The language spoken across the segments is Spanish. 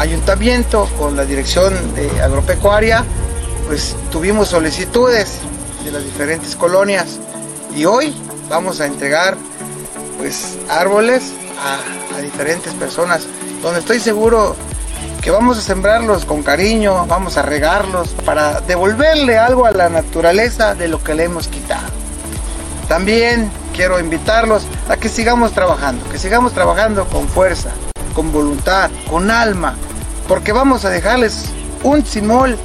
ayuntamiento, con la dirección de agropecuaria, pues tuvimos solicitudes de las diferentes colonias y hoy vamos a entregar pues árboles a, a diferentes personas donde estoy seguro que vamos a sembrarlos con cariño, vamos a regarlos para devolverle algo a la naturaleza de lo que le hemos quitado. También quiero invitarlos a que sigamos trabajando, que sigamos trabajando con fuerza, con voluntad, con alma, porque vamos a dejarles un simol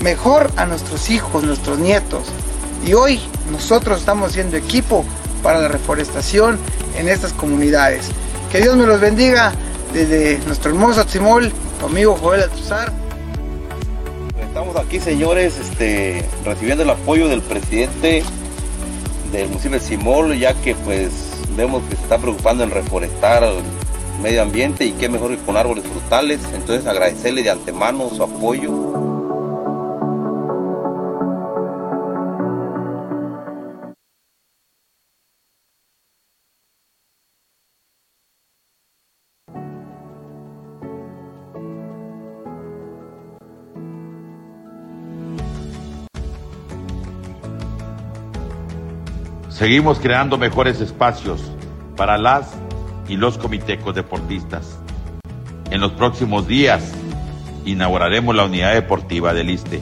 mejor a nuestros hijos, nuestros nietos. Y hoy nosotros estamos siendo equipo para la reforestación en estas comunidades. Que Dios me los bendiga desde nuestro hermoso Tzimol, tu amigo Joel Altuzar. Estamos aquí, señores, este, recibiendo el apoyo del presidente del municipio de Simol, ya que pues vemos que se está preocupando en reforestar medio ambiente y qué mejor que con árboles frutales. Entonces agradecerle de antemano su apoyo. Seguimos creando mejores espacios para las y los comitecos deportistas. En los próximos días inauguraremos la unidad deportiva del ISTE.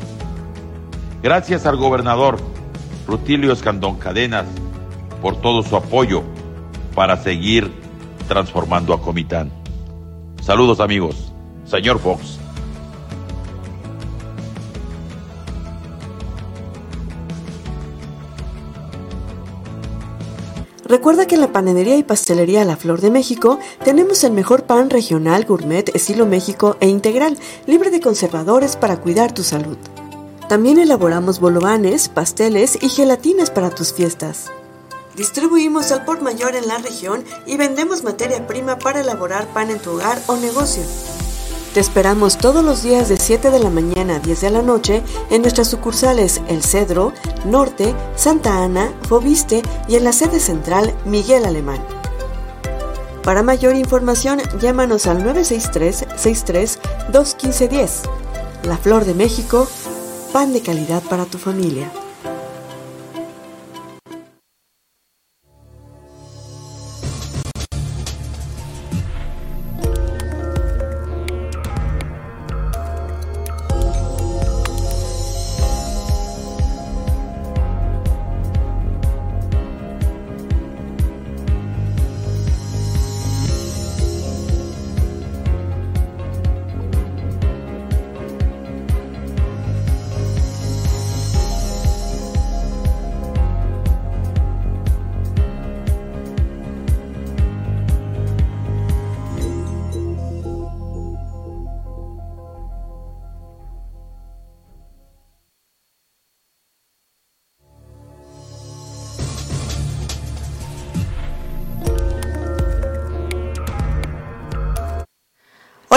Gracias al gobernador Rutilio Escandón Cadenas por todo su apoyo para seguir transformando a Comitán. Saludos amigos. Señor Fox. Recuerda que en la panadería y pastelería La Flor de México tenemos el mejor pan regional, gourmet, estilo México e integral, libre de conservadores para cuidar tu salud. También elaboramos bolovanes, pasteles y gelatinas para tus fiestas. Distribuimos al por mayor en la región y vendemos materia prima para elaborar pan en tu hogar o negocio. Te esperamos todos los días de 7 de la mañana a 10 de la noche en nuestras sucursales El Cedro, Norte, Santa Ana, Fobiste y en la sede central Miguel Alemán. Para mayor información, llámanos al 963-63-21510. La Flor de México, pan de calidad para tu familia.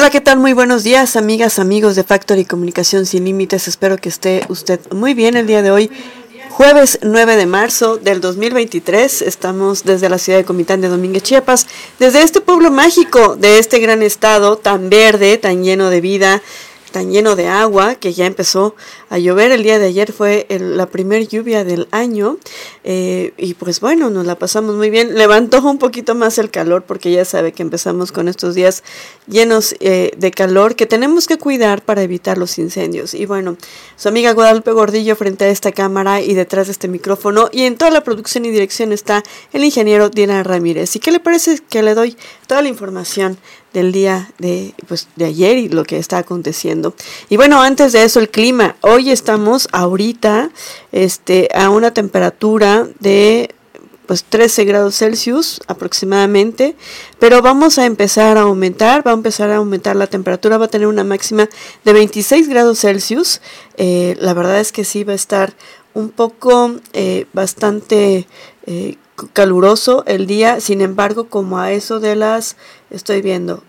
Hola, ¿qué tal? Muy buenos días, amigas, amigos de Factory Comunicación Sin Límites. Espero que esté usted muy bien el día de hoy. Jueves 9 de marzo del 2023, estamos desde la ciudad de Comitán de Domínguez, Chiapas, desde este pueblo mágico de este gran estado tan verde, tan lleno de vida, tan lleno de agua que ya empezó a llover. El día de ayer fue la primer lluvia del año eh, y pues bueno, nos la pasamos muy bien. Levantó un poquito más el calor porque ya sabe que empezamos con estos días llenos eh, de calor que tenemos que cuidar para evitar los incendios. Y bueno, su amiga Guadalupe Gordillo frente a esta cámara y detrás de este micrófono y en toda la producción y dirección está el ingeniero Diana Ramírez. ¿Y qué le parece que le doy toda la información del día de, pues, de ayer y lo que está aconteciendo. Y bueno, antes de eso, el clima. Hoy estamos ahorita este, a una temperatura de pues 13 grados Celsius aproximadamente, pero vamos a empezar a aumentar, va a empezar a aumentar la temperatura, va a tener una máxima de 26 grados Celsius, eh, la verdad es que sí va a estar un poco eh, bastante eh, caluroso el día, sin embargo como a eso de las, estoy viendo,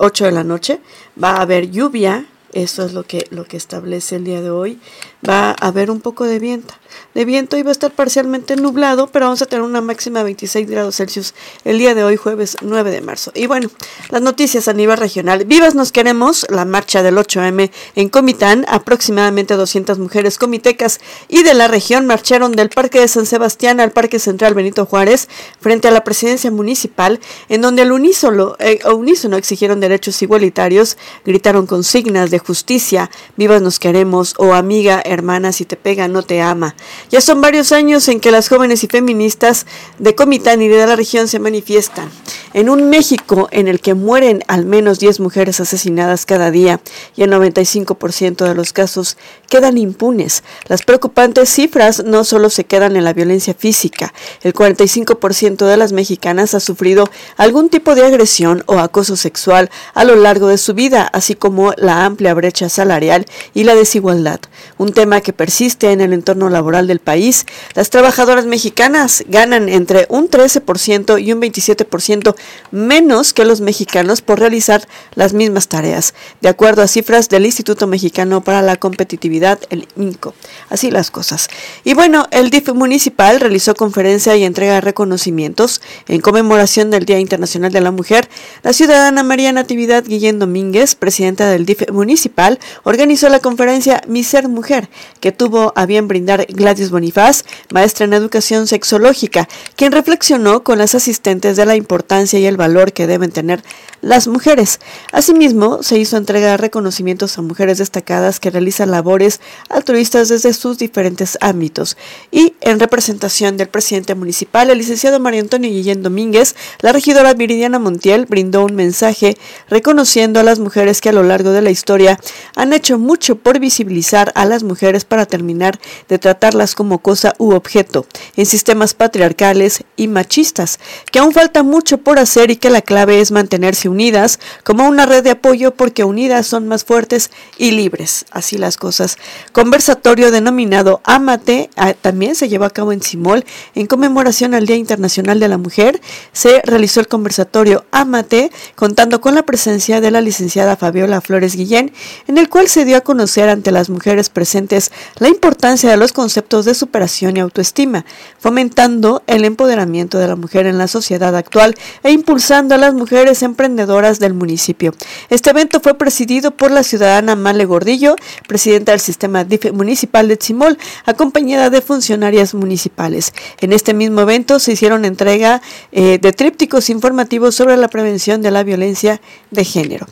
8 de la noche, va a haber lluvia Eso es lo que, lo que establece el día de hoy. Va a haber un poco de viento. De viento y va a estar parcialmente nublado, pero vamos a tener una máxima de 26 grados Celsius el día de hoy, jueves 9 de marzo. Y bueno, las noticias a nivel regional. Vivas nos queremos, la marcha del 8M en Comitán. Aproximadamente 200 mujeres comitecas y de la región marcharon del Parque de San Sebastián al Parque Central Benito Juárez frente a la presidencia municipal, en donde al unísono, eh, unísono exigieron derechos igualitarios, gritaron consignas de justicia, vivas nos queremos o amiga, hermana, si te pega no te ama. Ya son varios años en que las jóvenes y feministas de Comitán y de la región se manifiestan. En un México en el que mueren al menos 10 mujeres asesinadas cada día y el 95% de los casos quedan impunes, las preocupantes cifras no solo se quedan en la violencia física, el 45% de las mexicanas ha sufrido algún tipo de agresión o acoso sexual a lo largo de su vida, así como la amplia brecha salarial y la desigualdad, un tema que persiste en el entorno laboral del país. Las trabajadoras mexicanas ganan entre un 13% y un 27% menos que los mexicanos por realizar las mismas tareas, de acuerdo a cifras del Instituto Mexicano para la Competitividad, el INCO. Así las cosas. Y bueno, el DIF municipal realizó conferencia y entrega de reconocimientos en conmemoración del Día Internacional de la Mujer. La ciudadana María Natividad Guillén Domínguez, presidenta del DIF municipal, organizó la conferencia Mi Ser Mujer, que tuvo a bien brindar Gladys Bonifaz, maestra en educación sexológica, quien reflexionó con las asistentes de la importancia y el valor que deben tener las mujeres. Asimismo, se hizo entrega de reconocimientos a mujeres destacadas que realizan labores altruistas desde sus diferentes ámbitos. Y en representación del presidente municipal, el licenciado Mario Antonio Guillén Domínguez, la regidora Viridiana Montiel brindó un mensaje reconociendo a las mujeres que a lo largo de la historia han hecho mucho por visibilizar a las mujeres para terminar de tratarlas como cosa u objeto en sistemas patriarcales y machistas, que aún falta mucho por hacer y que la clave es mantenerse unidas como una red de apoyo porque unidas son más fuertes y libres. Así las cosas. Conversatorio denominado Amate ah, también se llevó a cabo en Simol en conmemoración al Día Internacional de la Mujer. Se realizó el conversatorio Amate contando con la presencia de la licenciada Fabiola Flores Guillén, en el cual se dio a conocer ante las mujeres presentes la importancia de los conceptos de superación y autoestima, fomentando el empoderamiento de la mujer en la sociedad actual e impulsando a las mujeres emprendedoras del municipio. Este evento fue presidido por la ciudadana Male Gordillo, presidenta del sistema municipal de Chimol, acompañada de funcionarias municipales. En este mismo evento se hicieron entrega eh, de trípticos informativos sobre la prevención de la violencia de género.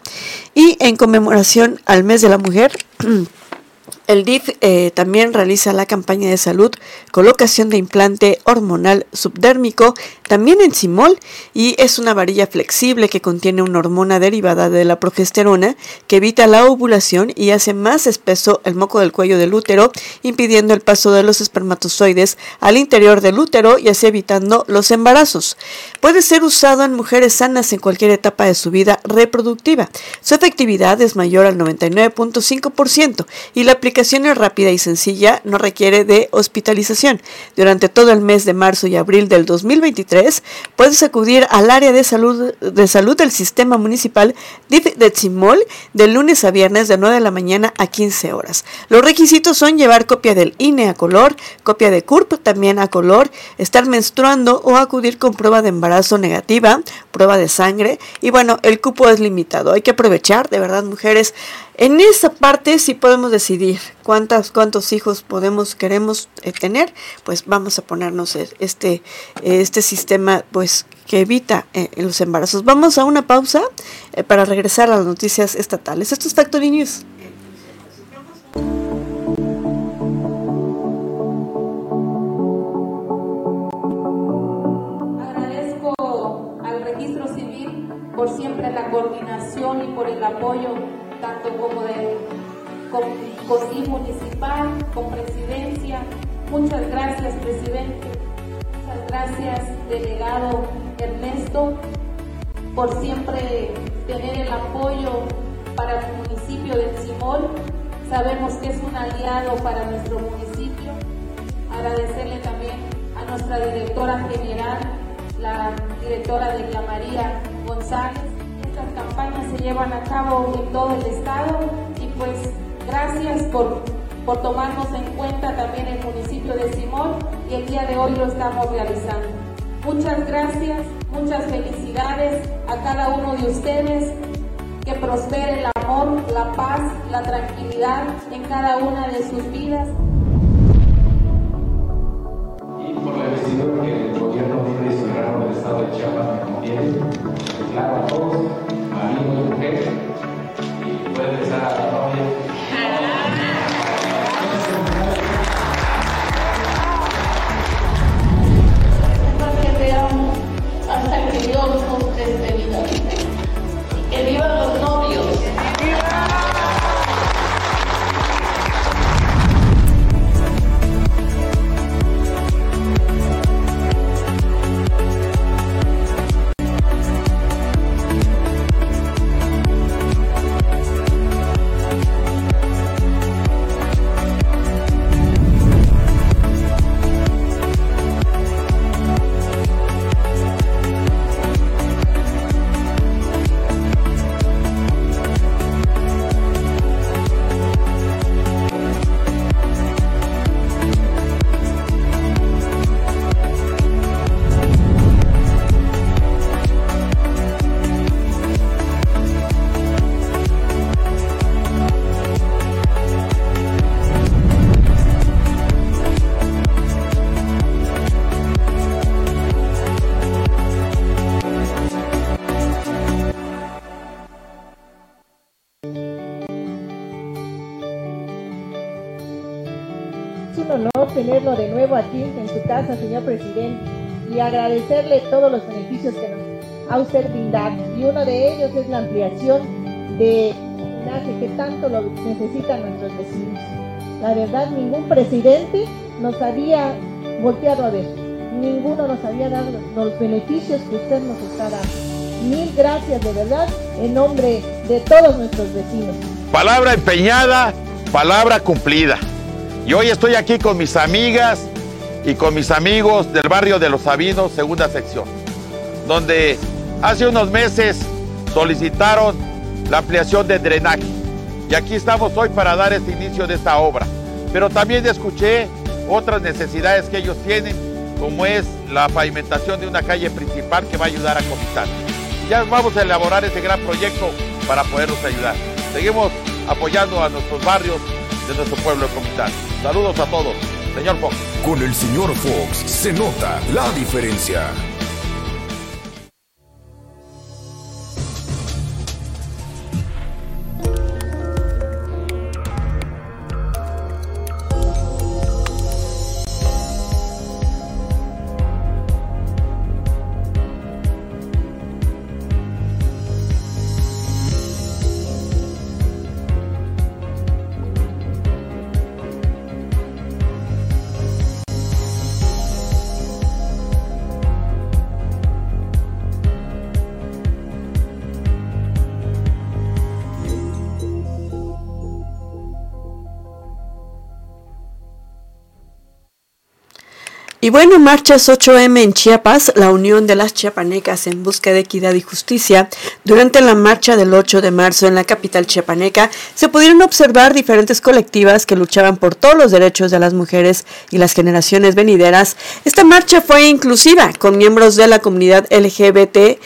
Y en conmemoración al mes de la mujer, El DIF eh, también realiza la campaña de salud, colocación de implante hormonal subdérmico, también en simol, y es una varilla flexible que contiene una hormona derivada de la progesterona que evita la ovulación y hace más espeso el moco del cuello del útero, impidiendo el paso de los espermatozoides al interior del útero y así evitando los embarazos. Puede ser usado en mujeres sanas en cualquier etapa de su vida reproductiva. Su efectividad es mayor al 99.5% y la aplicación es rápida y sencilla, no requiere de hospitalización. Durante todo el mes de marzo y abril del 2023, puedes acudir al área de salud, de salud del sistema municipal de Tzimol de lunes a viernes de 9 de la mañana a 15 horas. Los requisitos son llevar copia del INE a color, copia de CURP también a color, estar menstruando o acudir con prueba de embarazo negativa, prueba de sangre y bueno, el cupo es limitado. Hay que aprovechar, de verdad, mujeres. En esa parte sí podemos decidir cuántas, cuántos hijos podemos, queremos eh, tener, pues vamos a ponernos e, este, este sistema pues que evita eh, los embarazos. Vamos a una pausa eh, para regresar a las noticias estatales. Esto es Factory News. Agradezco al registro civil por siempre la coordinación y por el apoyo tanto como de con, municipal, con presidencia. Muchas gracias, presidente. Muchas gracias, delegado Ernesto, por siempre tener el apoyo para el municipio de Simol. Sabemos que es un aliado para nuestro municipio. Agradecerle también a nuestra directora general, la directora de María González. Campañas se llevan a cabo en todo el estado pues gracias por, por tomarnos en cuenta también el municipio de Simón y el día de hoy lo estamos realizando. Muchas gracias, muchas felicidades a cada uno de ustedes. Que prospere el amor, la paz, la tranquilidad en cada una de sus vidas. Estado de Chiapas me conviene, declaro a todos, marido y mujer, y puede empezar a la novia. Casa, señor presidente, y agradecerle todos los beneficios que nos ha usted brindado. Y uno de ellos es la ampliación de drenaje que tanto lo necesitan nuestros vecinos. La verdad, ningún presidente nos había volteado a ver. Ninguno nos había dado los beneficios que usted nos está dando. Mil gracias de verdad en nombre de todos nuestros vecinos. Palabra empeñada, palabra cumplida. Y hoy estoy aquí con mis amigas y con mis amigos del barrio de Los Sabinos, segunda sección, donde hace unos meses solicitaron la ampliación de drenaje. Y aquí estamos hoy para dar este inicio de esta obra. Pero también escuché otras necesidades que ellos tienen, como es la pavimentación de una calle principal que va a ayudar a Comitán. Ya vamos a elaborar ese gran proyecto para poderlos ayudar. Seguimos apoyando a nuestros barrios de nuestro pueblo de Comitán. Saludos a todos. Con el señor Fox se nota la diferencia. Y bueno, marchas 8M en Chiapas, la unión de las chiapanecas en busca de equidad y justicia. Durante la marcha del 8 de marzo en la capital chiapaneca se pudieron observar diferentes colectivas que luchaban por todos los derechos de las mujeres y las generaciones venideras. Esta marcha fue inclusiva con miembros de la comunidad LGBT.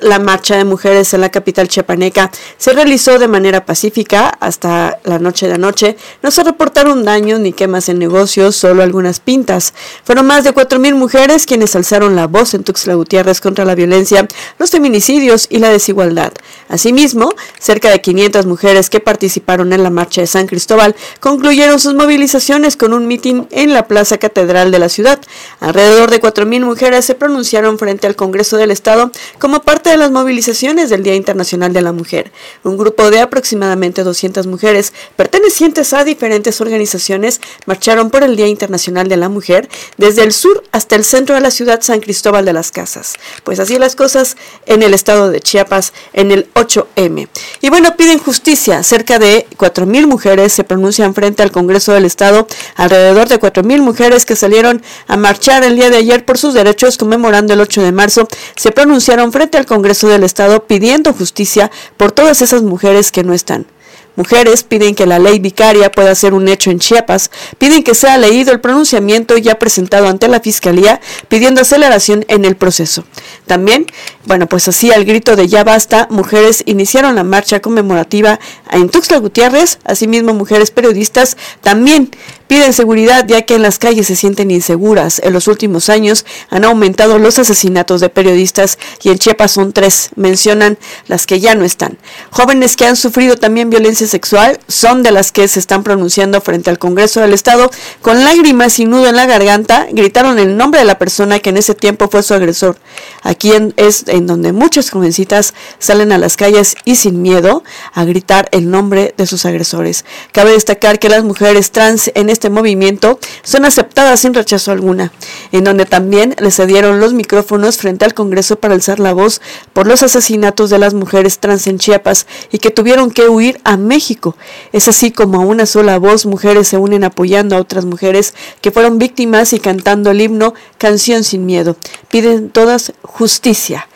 La marcha de mujeres en la capital chiapaneca se realizó de manera pacífica hasta la noche de anoche. No se reportaron daños ni quemas en negocios, solo algunas pintas. Fueron más de 4.000 mujeres quienes alzaron la voz en Tuxtla Gutiérrez contra la violencia, los feminicidios y la desigualdad. Asimismo, cerca de 500 mujeres que participaron en la marcha de San Cristóbal concluyeron sus movilizaciones con un mitin en la Plaza Catedral de la ciudad. Alrededor de 4.000 mujeres se pronunciaron frente al Congreso del Estado como parte de las movilizaciones del Día Internacional de la Mujer. Un grupo de aproximadamente 200 mujeres pertenecientes a diferentes organizaciones marcharon por el Día Internacional de la Mujer desde el sur hasta el centro de la ciudad San Cristóbal de las Casas. Pues así las cosas en el estado de Chiapas en el 8M. Y bueno, piden justicia. Cerca de 4.000 mujeres se pronuncian frente al Congreso del Estado. Alrededor de 4.000 mujeres que salieron a marchar el día de ayer por sus derechos conmemorando el 8 de marzo se pronunciaron frente al Congreso del Estado pidiendo justicia por todas esas mujeres que no están. Mujeres piden que la ley vicaria pueda ser un hecho en Chiapas, piden que sea leído el pronunciamiento ya presentado ante la Fiscalía, pidiendo aceleración en el proceso. También, bueno, pues así al grito de ya basta, mujeres iniciaron la marcha conmemorativa en Tuxtla Gutiérrez, asimismo mujeres periodistas también Piden seguridad ya que en las calles se sienten inseguras. En los últimos años han aumentado los asesinatos de periodistas y en Chiapas son tres, mencionan las que ya no están. Jóvenes que han sufrido también violencia sexual son de las que se están pronunciando frente al Congreso del Estado. Con lágrimas y nudo en la garganta, gritaron el nombre de la persona que en ese tiempo fue su agresor. Aquí es en donde muchas jovencitas salen a las calles y sin miedo a gritar el nombre de sus agresores. Cabe destacar que las mujeres trans en este este movimiento son aceptadas sin rechazo alguna, en donde también le cedieron los micrófonos frente al Congreso para alzar la voz por los asesinatos de las mujeres trans en Chiapas y que tuvieron que huir a México. Es así como a una sola voz mujeres se unen apoyando a otras mujeres que fueron víctimas y cantando el himno Canción sin miedo. Piden todas justicia.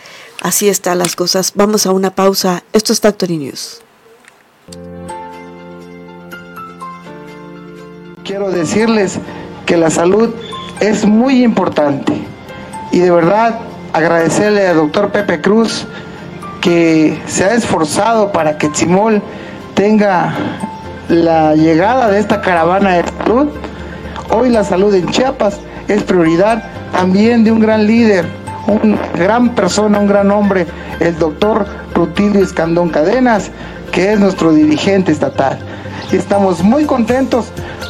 Así están las cosas. Vamos a una pausa. Esto es Factory News. Quiero decirles que la salud es muy importante y de verdad agradecerle al doctor Pepe Cruz que se ha esforzado para que Chimol tenga la llegada de esta caravana de salud. Hoy la salud en Chiapas es prioridad también de un gran líder, una gran persona, un gran hombre, el doctor Rutilio Escandón Cadenas, que es nuestro dirigente estatal. Estamos muy contentos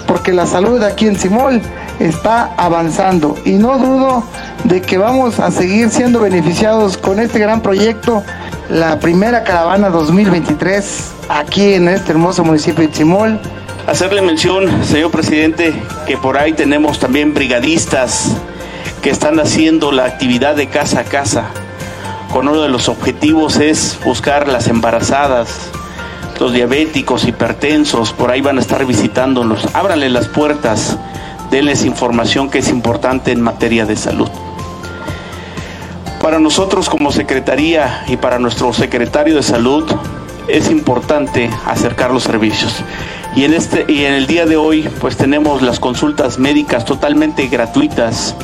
porque la salud aquí en Simol está avanzando y no dudo de que vamos a seguir siendo beneficiados con este gran proyecto, la primera caravana 2023 aquí en este hermoso municipio de Simol. Hacerle mención, señor presidente, que por ahí tenemos también brigadistas que están haciendo la actividad de casa a casa. Con uno de los objetivos es buscar las embarazadas, los diabéticos, hipertensos, por ahí van a estar visitándonos. Ábranle las puertas, denles información que es importante en materia de salud. Para nosotros como Secretaría y para nuestro secretario de Salud es importante acercar los servicios. Y en, este, y en el día de hoy pues tenemos las consultas médicas totalmente gratuitas,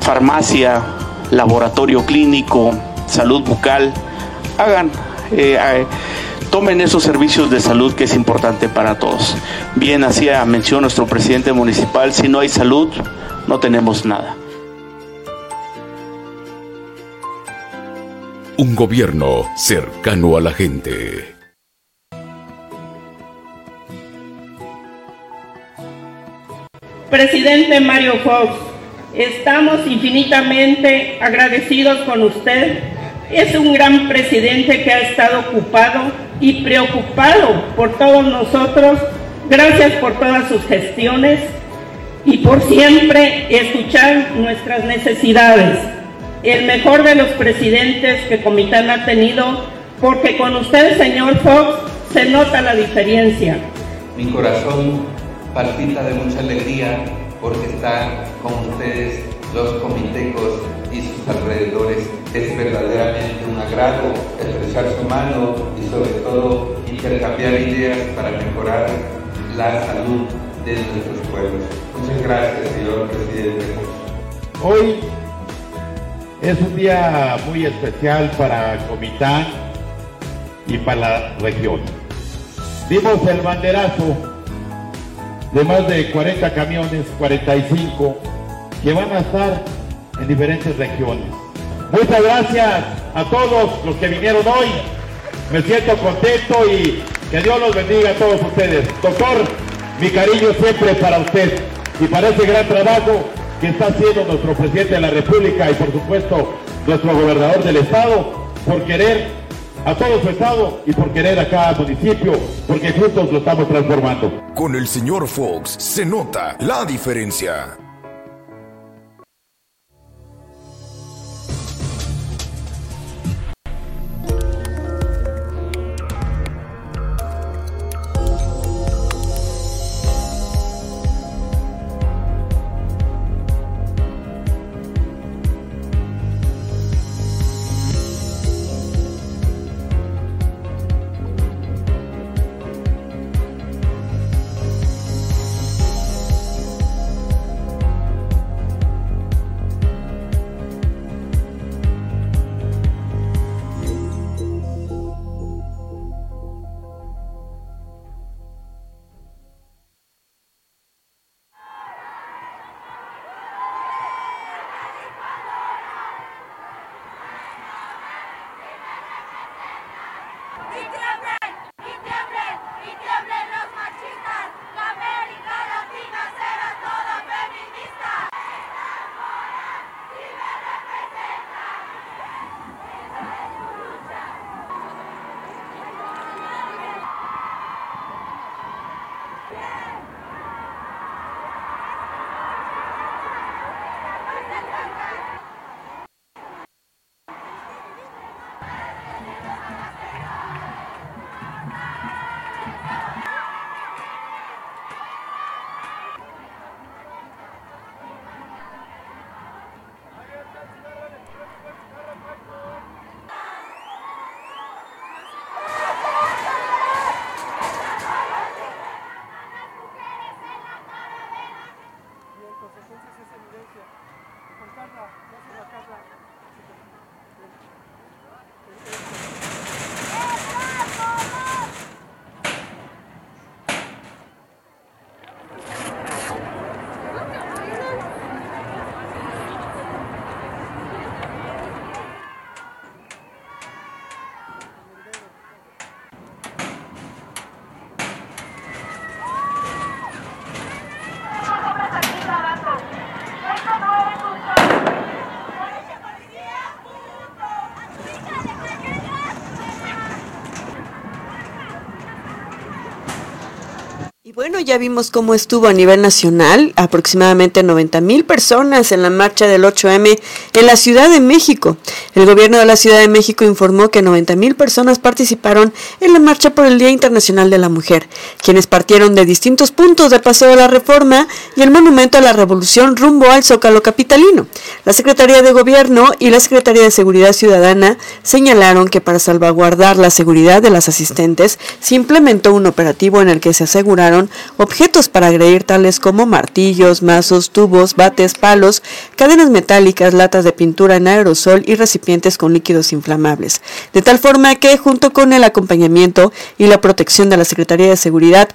farmacia, laboratorio clínico, salud bucal. Hagan, eh, tomen esos servicios de salud que es importante para todos. Bien, hacía mención nuestro presidente municipal, si no hay salud, no tenemos nada. Un gobierno cercano a la gente. Presidente Mario Fox, estamos infinitamente agradecidos con usted. Es un gran presidente que ha estado ocupado y preocupado por todos nosotros. Gracias por todas sus gestiones y por siempre escuchar nuestras necesidades. El mejor de los presidentes que Comitán ha tenido, porque con usted, señor Fox, se nota la diferencia. Mi corazón palpita de mucha alegría porque está con ustedes los comitecos y sus alrededores. Es verdaderamente un agrado estrechar su mano y sobre todo intercambiar ideas para mejorar la salud de nuestros pueblos. Muchas gracias, señor presidente. Hoy es un día muy especial para Comitán y para la región. Dimos el banderazo de más de 40 camiones, 45 que van a estar en diferentes regiones. Muchas gracias a todos los que vinieron hoy. Me siento contento y que Dios los bendiga a todos ustedes. Doctor, mi cariño siempre para usted y para ese gran trabajo que está haciendo nuestro presidente de la República y por supuesto nuestro gobernador del estado por querer a todo su estado y por querer a cada municipio, porque juntos lo estamos transformando. Con el señor Fox se nota la diferencia. Ya vimos cómo estuvo a nivel nacional, aproximadamente 90 mil personas en la marcha del 8M en la Ciudad de México. El gobierno de la Ciudad de México informó que 90 mil personas participaron en la marcha por el Día Internacional de la Mujer, quienes partieron de distintos puntos de Paseo de la Reforma y el Monumento a la Revolución rumbo al Zócalo Capitalino. La Secretaría de Gobierno y la Secretaría de Seguridad Ciudadana señalaron que para salvaguardar la seguridad de las asistentes se implementó un operativo en el que se aseguraron objetos para agredir tales como martillos, mazos, tubos, bates, palos, cadenas metálicas, latas de pintura en aerosol y recipientes con líquidos inflamables. De tal forma que, junto con el acompañamiento y la protección de la Secretaría de Seguridad,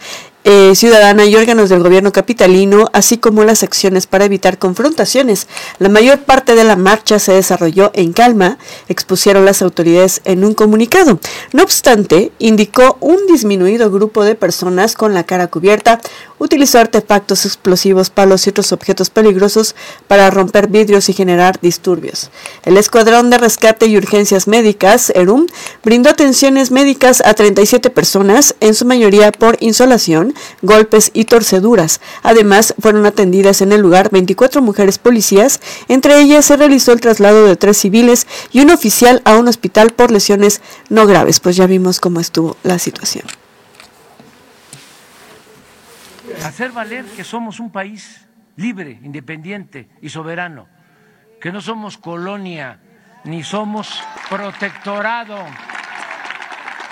eh, ciudadana y órganos del gobierno capitalino, así como las acciones para evitar confrontaciones. La mayor parte de la marcha se desarrolló en calma, expusieron las autoridades en un comunicado. No obstante, indicó un disminuido grupo de personas con la cara cubierta utilizó artefactos explosivos, palos y otros objetos peligrosos para romper vidrios y generar disturbios. El Escuadrón de Rescate y Urgencias Médicas, ERUM, brindó atenciones médicas a 37 personas, en su mayoría por insolación, golpes y torceduras. Además, fueron atendidas en el lugar 24 mujeres policías, entre ellas se realizó el traslado de tres civiles y un oficial a un hospital por lesiones no graves, pues ya vimos cómo estuvo la situación. Hacer valer que somos un país libre, independiente y soberano, que no somos colonia ni somos protectorado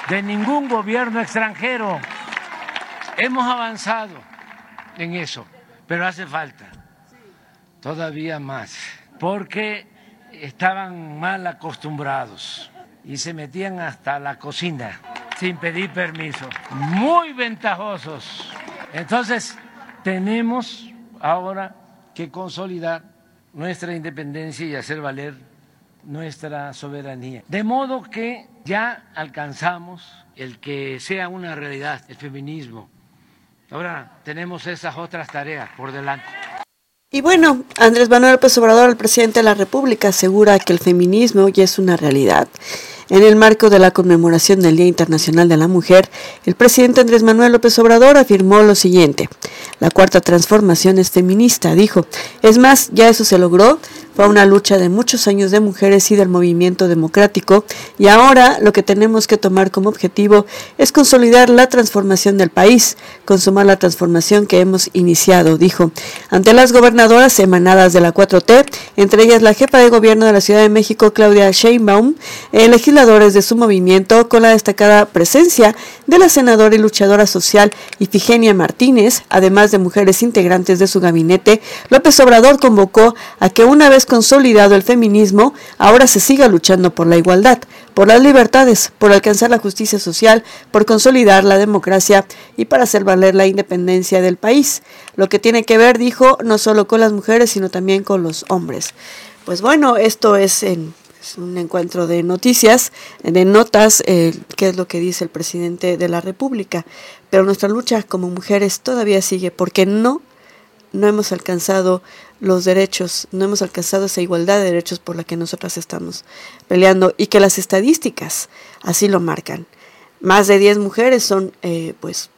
de ningún gobierno extranjero. Hemos avanzado en eso, pero hace falta todavía más, porque estaban mal acostumbrados y se metían hasta la cocina sin pedir permiso. Muy ventajosos. Entonces, tenemos ahora que consolidar nuestra independencia y hacer valer nuestra soberanía. De modo que ya alcanzamos el que sea una realidad el feminismo, Ahora tenemos esas otras tareas por delante. Y bueno, Andrés Manuel López Obrador, el presidente de la República, asegura que el feminismo ya es una realidad. En el marco de la conmemoración del Día Internacional de la Mujer, el presidente Andrés Manuel López Obrador afirmó lo siguiente. La cuarta transformación es feminista, dijo. Es más, ya eso se logró fue una lucha de muchos años de mujeres y del movimiento democrático y ahora lo que tenemos que tomar como objetivo es consolidar la transformación del país, consumar la transformación que hemos iniciado, dijo. Ante las gobernadoras emanadas de la 4T, entre ellas la jefa de gobierno de la Ciudad de México, Claudia Sheinbaum, eh, de su movimiento, con la destacada presencia de la senadora y luchadora social Ifigenia Martínez, además de mujeres integrantes de su gabinete, López Obrador convocó a que una vez consolidado el feminismo, ahora se siga luchando por la igualdad, por las libertades, por alcanzar la justicia social, por consolidar la democracia y para hacer valer la independencia del país. Lo que tiene que ver, dijo, no solo con las mujeres, sino también con los hombres. Pues bueno, esto es en un encuentro de noticias, de notas, eh, qué es lo que dice el presidente de la República. Pero nuestra lucha como mujeres todavía sigue porque no, no hemos alcanzado los derechos, no hemos alcanzado esa igualdad de derechos por la que nosotras estamos peleando y que las estadísticas así lo marcan. Más de 10 mujeres son, eh, pues,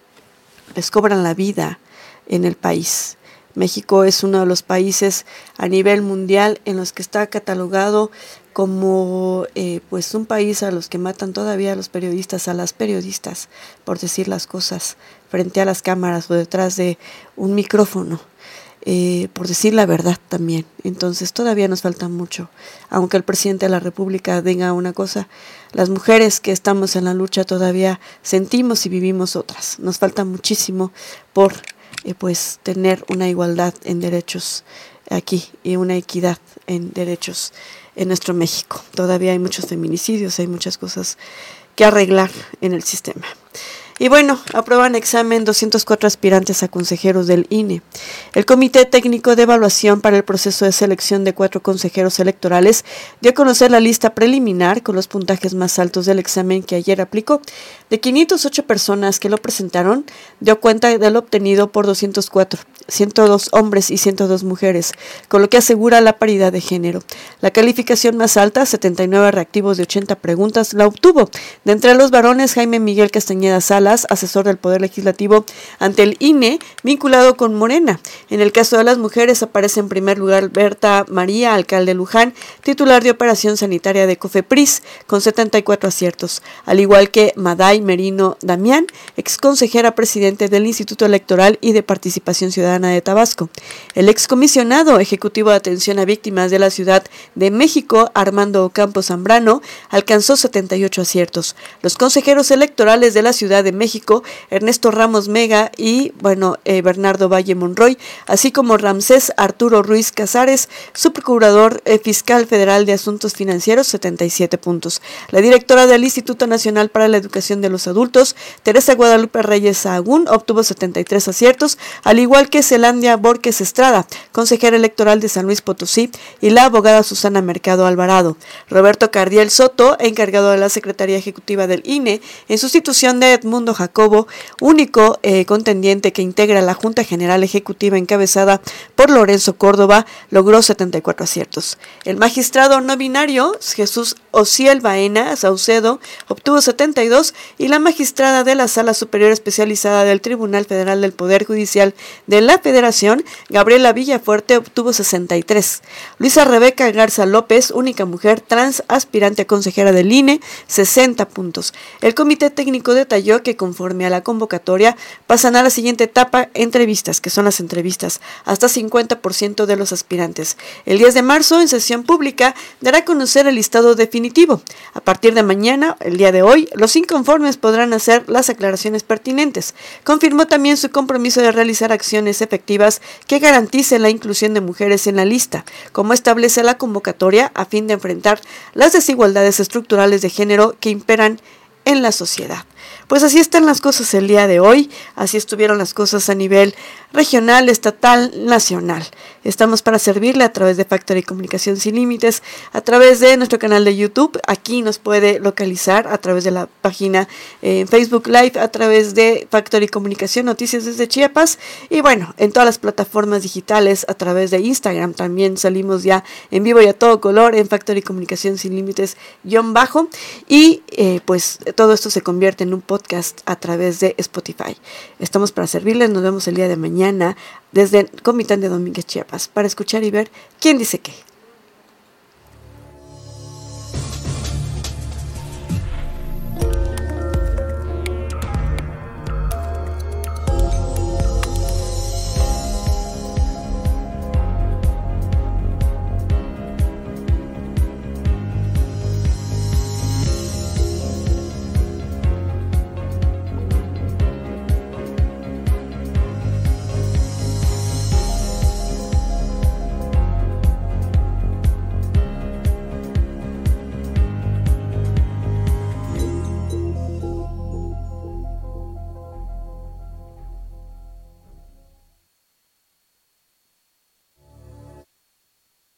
les cobran la vida en el país. México es uno de los países a nivel mundial en los que está catalogado como eh, pues un país a los que matan todavía a los periodistas, a las periodistas, por decir las cosas frente a las cámaras o detrás de un micrófono. Eh, por decir la verdad también. Entonces todavía nos falta mucho. Aunque el presidente de la República diga una cosa, las mujeres que estamos en la lucha todavía sentimos y vivimos otras. Nos falta muchísimo por eh, pues tener una igualdad en derechos aquí y una equidad en derechos en nuestro México. Todavía hay muchos feminicidios, hay muchas cosas que arreglar en el sistema. Y bueno, aprueban examen 204 aspirantes a consejeros del INE. El Comité Técnico de Evaluación para el proceso de selección de cuatro consejeros electorales dio a conocer la lista preliminar con los puntajes más altos del examen que ayer aplicó. De 508 personas que lo presentaron, dio cuenta del obtenido por 204. 102 hombres y 102 mujeres, con lo que asegura la paridad de género. La calificación más alta, 79 reactivos de 80 preguntas, la obtuvo. De entre los varones, Jaime Miguel Castañeda Salas, asesor del Poder Legislativo ante el INE, vinculado con Morena. En el caso de las mujeres aparece en primer lugar Berta María, alcalde Luján, titular de Operación Sanitaria de COFEPRIS, con 74 aciertos, al igual que Maday Merino Damián, ex consejera presidente del Instituto Electoral y de Participación Ciudadana de Tabasco. El excomisionado ejecutivo de atención a víctimas de la Ciudad de México, Armando Campos Zambrano, alcanzó 78 aciertos. Los consejeros electorales de la Ciudad de México, Ernesto Ramos Mega y, bueno, eh, Bernardo Valle Monroy, así como Ramsés Arturo Ruiz Casares, subprocurador eh, fiscal federal de Asuntos Financieros, 77 puntos. La directora del Instituto Nacional para la Educación de los Adultos, Teresa Guadalupe Reyes Sahagún, obtuvo 73 aciertos, al igual que Celandia Borges Estrada, consejera electoral de San Luis Potosí, y la abogada Susana Mercado Alvarado. Roberto Cardiel Soto, encargado de la Secretaría Ejecutiva del INE, en sustitución de Edmundo Jacobo, único eh, contendiente que integra la Junta General Ejecutiva encabezada por Lorenzo Córdoba, logró 74 aciertos. El magistrado no binario, Jesús Ociel Baena Saucedo, obtuvo 72 y la magistrada de la Sala Superior Especializada del Tribunal Federal del Poder Judicial de la Federación, Gabriela Villafuerte, obtuvo 63. Luisa Rebeca Garza López, única mujer trans aspirante a consejera del INE, 60 puntos. El comité técnico detalló que conforme a la convocatoria pasan a la siguiente etapa entrevistas, que son las entrevistas, hasta 50% de los aspirantes. El 10 de marzo, en sesión pública, dará a conocer el listado definitivo. A partir de mañana, el día de hoy, los inconformes podrán hacer las aclaraciones pertinentes. Confirmó también su compromiso de realizar acciones efectivas que garanticen la inclusión de mujeres en la lista, como establece la convocatoria a fin de enfrentar las desigualdades estructurales de género que imperan en la sociedad. Pues así están las cosas el día de hoy, así estuvieron las cosas a nivel regional, estatal, nacional. Estamos para servirle a través de Factory Comunicación Sin Límites, a través de nuestro canal de YouTube, aquí nos puede localizar a través de la página en Facebook Live, a través de Factory Comunicación Noticias desde Chiapas. Y bueno, en todas las plataformas digitales, a través de Instagram también salimos ya en vivo y a todo color en Factory Comunicación Sin Límites guion bajo. Y eh, pues todo esto se convierte en un podcast a través de Spotify. Estamos para servirles, nos vemos el día de mañana desde Comitán de Domínguez Chiapas para escuchar y ver quién dice qué.